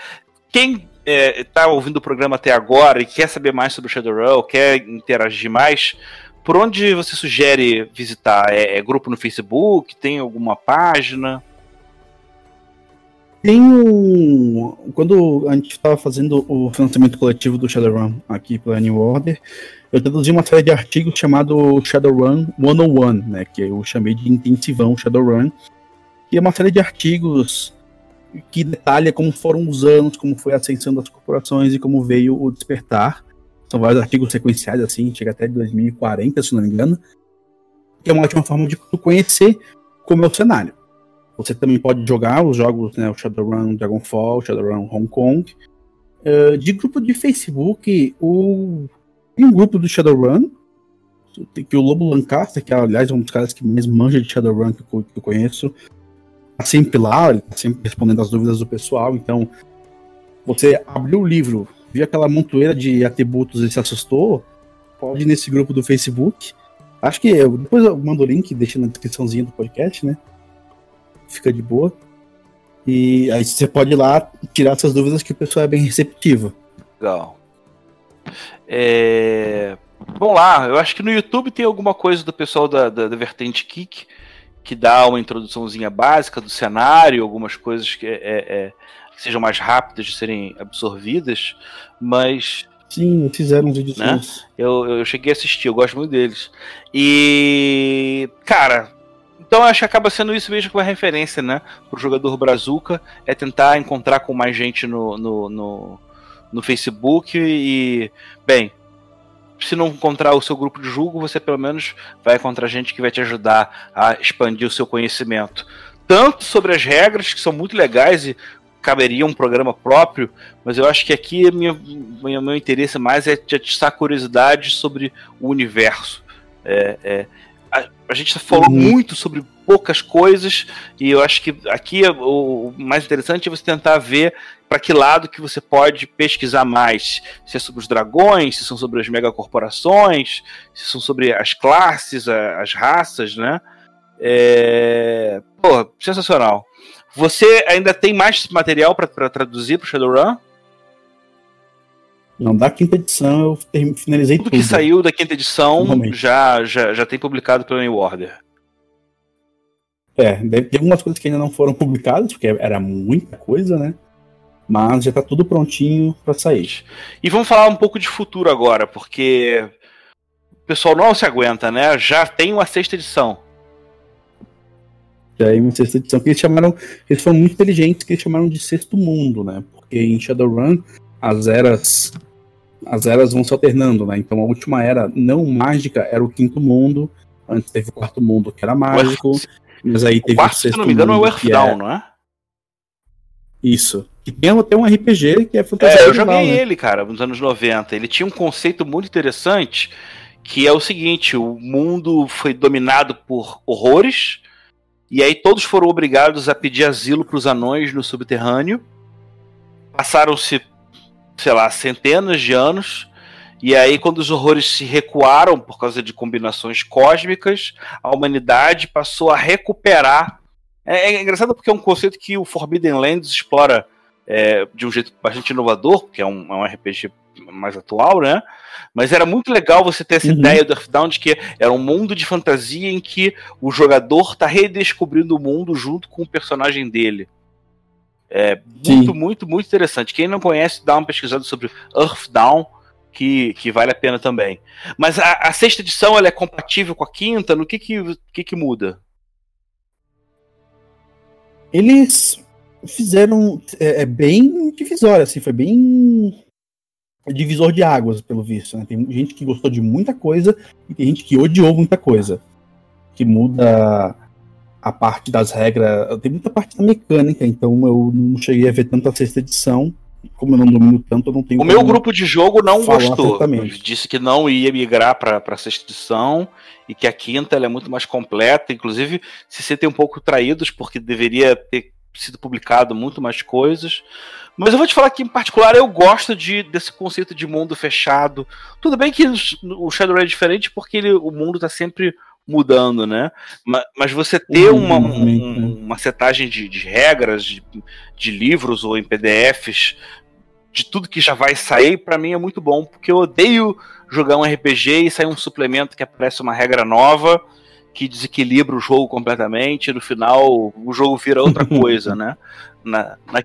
quem está é, ouvindo o programa até agora e quer saber mais sobre o Shadowrun, quer interagir mais, por onde você sugere visitar? É, é grupo no Facebook? Tem alguma página? Tem um. Quando a gente estava fazendo o financiamento coletivo do Shadowrun aqui pela New Order, eu traduzi uma série de artigos chamado Shadowrun 101, né, que eu chamei de intensivão Shadowrun, que é uma série de artigos que detalha como foram os anos, como foi a ascensão das corporações e como veio o despertar. São vários artigos sequenciais, assim, chega até de 2040, se não me engano. Que é uma ótima forma de conhecer como é o cenário. Você também pode jogar os jogos, né, o Shadowrun Dragonfall, Shadowrun Hong Kong. Uh, de grupo de Facebook, o... tem um grupo do Shadowrun, que o Lobo Lancaster, que aliás é um dos caras que mais manja de Shadowrun que eu, que eu conheço, tá sempre lá, ele tá sempre respondendo as dúvidas do pessoal, então você abriu o livro, viu aquela montoeira de atributos e se assustou, pode ir nesse grupo do Facebook. Acho que eu, depois eu mando o link, deixa na descriçãozinha do podcast, né? Fica de boa. E aí você pode ir lá tirar essas dúvidas que o pessoal é bem receptivo. Legal. É... Vamos lá, eu acho que no YouTube tem alguma coisa do pessoal da, da, da Vertente Kick que dá uma introduçãozinha básica do cenário, algumas coisas que, é, é, é sejam mais rápidas de serem absorvidas, mas Sim, fizeram uns vídeos. Né? Eu, eu cheguei a assistir, eu gosto muito deles. E. Cara, então acho que acaba sendo isso mesmo que uma referência, né? Pro jogador Brazuca, é tentar encontrar com mais gente no, no, no, no Facebook e. Bem, se não encontrar o seu grupo de jogo, você pelo menos vai encontrar gente que vai te ajudar a expandir o seu conhecimento. Tanto sobre as regras, que são muito legais e caberia um programa próprio, mas eu acho que aqui minha, minha, meu interesse mais é te atiçar curiosidade sobre o universo. É, é, a, a, gente falou uhum. muito sobre poucas coisas e eu acho que aqui o, o mais interessante é você tentar ver para que lado que você pode pesquisar mais. Se é sobre os dragões, se são sobre as megacorporações, se são sobre as classes, as raças, né? É... Pô, sensacional. Você ainda tem mais material para traduzir para Shadowrun? Não, da quinta edição eu finalizei tudo. Tudo que saiu da quinta edição já, já, já tem publicado pela New Order. É, ter algumas coisas que ainda não foram [laughs] publicadas, porque era muita coisa, né? Mas já tá tudo prontinho para sair. E vamos falar um pouco de futuro agora, porque o pessoal não se aguenta, né? Já tem uma sexta edição. Tem uma sexta edição que eles chamaram. Eles foram muito inteligentes que eles chamaram de sexto mundo, né? Porque em Shadowrun as eras. As eras vão se alternando, né? Então a última era não mágica era o quinto mundo. Antes teve o quarto mundo que era mágico. Mas aí teve o, quarto, o sexto se não me engano, é o Earthdown, é... não é? Isso. Que tem até um RPG que é fantasia. É, eu joguei né? ele, cara, nos anos 90. Ele tinha um conceito muito interessante, que é o seguinte: o mundo foi dominado por horrores, e aí todos foram obrigados a pedir asilo para os anões no subterrâneo. Passaram-se, sei lá, centenas de anos. E aí, quando os horrores se recuaram por causa de combinações cósmicas, a humanidade passou a recuperar. É, é engraçado porque é um conceito que o Forbidden Lands explora é, de um jeito bastante inovador, porque é um, é um RPG mais atual, né? Mas era muito legal você ter essa uhum. ideia do Earthdown de que era um mundo de fantasia em que o jogador está redescobrindo o mundo junto com o personagem dele. É muito, Sim. muito, muito interessante. Quem não conhece, dá uma pesquisada sobre Earthdown que, que vale a pena também. Mas a, a sexta edição ela é compatível com a quinta? No que que, que, que muda? Eles fizeram é, é, bem divisório, assim, foi bem divisor de águas, pelo visto. Né? Tem gente que gostou de muita coisa e tem gente que odiou muita coisa. Que muda a parte das regras. Tem muita parte da mecânica, então eu não cheguei a ver tanto a sexta edição como eu não domino tanto, eu não tenho. O meu grupo de jogo não gostou. Disse que não ia migrar para a sexta edição e que a quinta é muito mais completa. Inclusive, se sentem um pouco traídos, porque deveria ter sido publicado muito mais coisas. Mas eu vou te falar que, em particular, eu gosto de, desse conceito de mundo fechado. Tudo bem que o Shadowrun é diferente porque ele, o mundo está sempre mudando, né? Mas, mas você ter uhum, uma, um, uma setagem de, de regras, de, de, livros ou em PDFs, de tudo que já vai sair, para mim é muito bom, porque eu odeio jogar um RPG e sair um suplemento que aparece uma regra nova que desequilibra o jogo completamente, e no final o jogo vira outra [laughs] coisa, né? Na, na...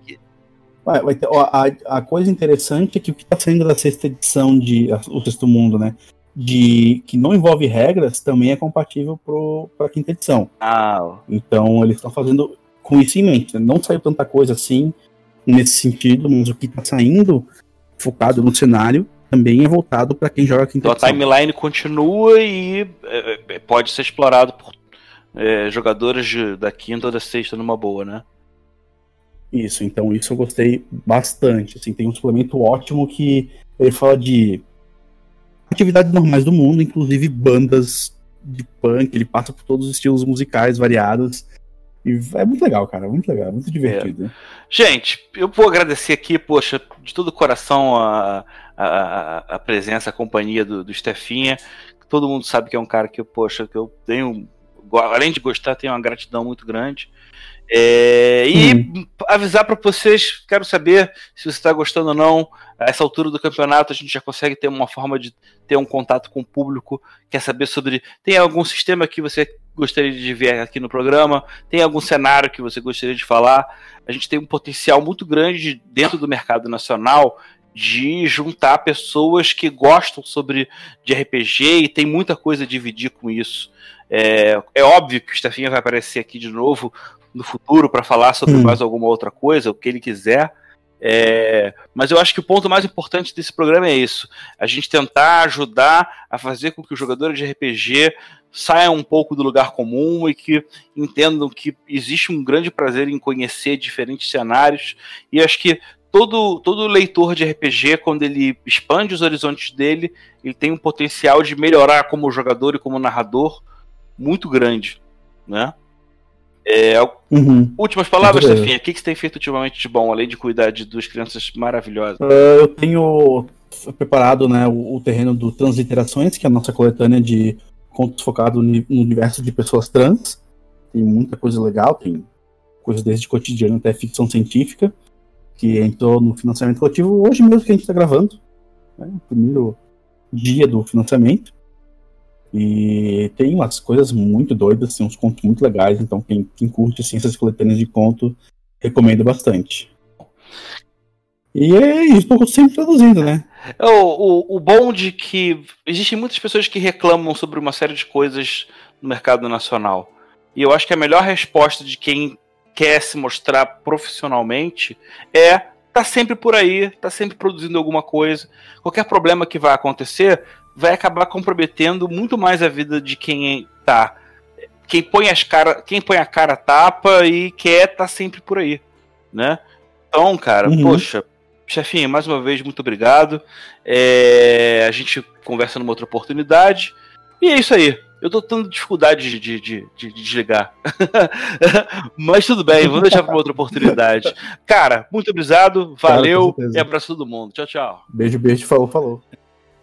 Vai, vai ter, ó, a, a coisa interessante é que o que está saindo da sexta edição de O Sexto Mundo, né? de que não envolve regras também é compatível para a quinta edição. Ah. Então eles estão fazendo com isso em mente. Né? Não saiu tanta coisa assim nesse sentido, mas o que está saindo focado no cenário também é voltado para quem joga a quinta então, edição. Então a timeline continua e é, é, pode ser explorado por é, jogadores de, da quinta ou da sexta numa boa, né? Isso, então isso eu gostei bastante. Assim, tem um suplemento ótimo que ele fala de atividades normais do mundo, inclusive bandas de punk, ele passa por todos os estilos musicais variados. E é muito legal, cara, muito legal, muito divertido. É. Gente, eu vou agradecer aqui, poxa, de todo o coração a, a, a presença, a companhia do, do Stefinha. Todo mundo sabe que é um cara que, poxa, que eu tenho, além de gostar, tenho uma gratidão muito grande. É, e hum. avisar para vocês, quero saber se você está gostando ou não. A essa altura do campeonato, a gente já consegue ter uma forma de ter um contato com o público. Quer saber sobre. Tem algum sistema que você gostaria de ver aqui no programa? Tem algum cenário que você gostaria de falar? A gente tem um potencial muito grande dentro do mercado nacional de juntar pessoas que gostam sobre de RPG e tem muita coisa a dividir com isso. É, é óbvio que o Stefinha vai aparecer aqui de novo no futuro para falar sobre hum. mais alguma outra coisa, o que ele quiser. É, mas eu acho que o ponto mais importante desse programa é isso: a gente tentar ajudar a fazer com que os jogadores de RPG saiam um pouco do lugar comum e que entendam que existe um grande prazer em conhecer diferentes cenários. E acho que todo, todo leitor de RPG, quando ele expande os horizontes dele, ele tem um potencial de melhorar como jogador e como narrador muito grande, né? É, uhum. Últimas palavras, Stefinha. O que, que você tem feito ultimamente de bom, além de cuidar de duas crianças maravilhosas? Uh, eu tenho preparado né, o, o, terreno do Transliterações, que é a nossa coletânea de contos focados no, no universo de pessoas trans. Tem muita coisa legal, tem coisas desde cotidiano até ficção científica, que entrou no financiamento coletivo hoje mesmo que a gente está gravando. Né, o primeiro dia do financiamento. E tem umas coisas muito doidas, assim, uns contos muito legais. Então, quem, quem curte ciências coletâneas de conto, recomendo bastante. E é isso, sempre traduzindo, né? É o, o, o bom de que existem muitas pessoas que reclamam sobre uma série de coisas no mercado nacional. E eu acho que a melhor resposta de quem quer se mostrar profissionalmente é tá sempre por aí, tá sempre produzindo alguma coisa. Qualquer problema que vai acontecer vai acabar comprometendo muito mais a vida de quem tá. Quem põe, as cara, quem põe a cara tapa e quer tá sempre por aí, né? Então, cara, uhum. poxa, chefinho, mais uma vez, muito obrigado. É, a gente conversa numa outra oportunidade. E é isso aí. Eu tô tendo dificuldade de, de, de, de desligar. [laughs] Mas tudo bem, vamos deixar para outra oportunidade. Cara, muito obrigado, valeu Cara, e abraço todo mundo. Tchau, tchau. Beijo, beijo, falou, falou.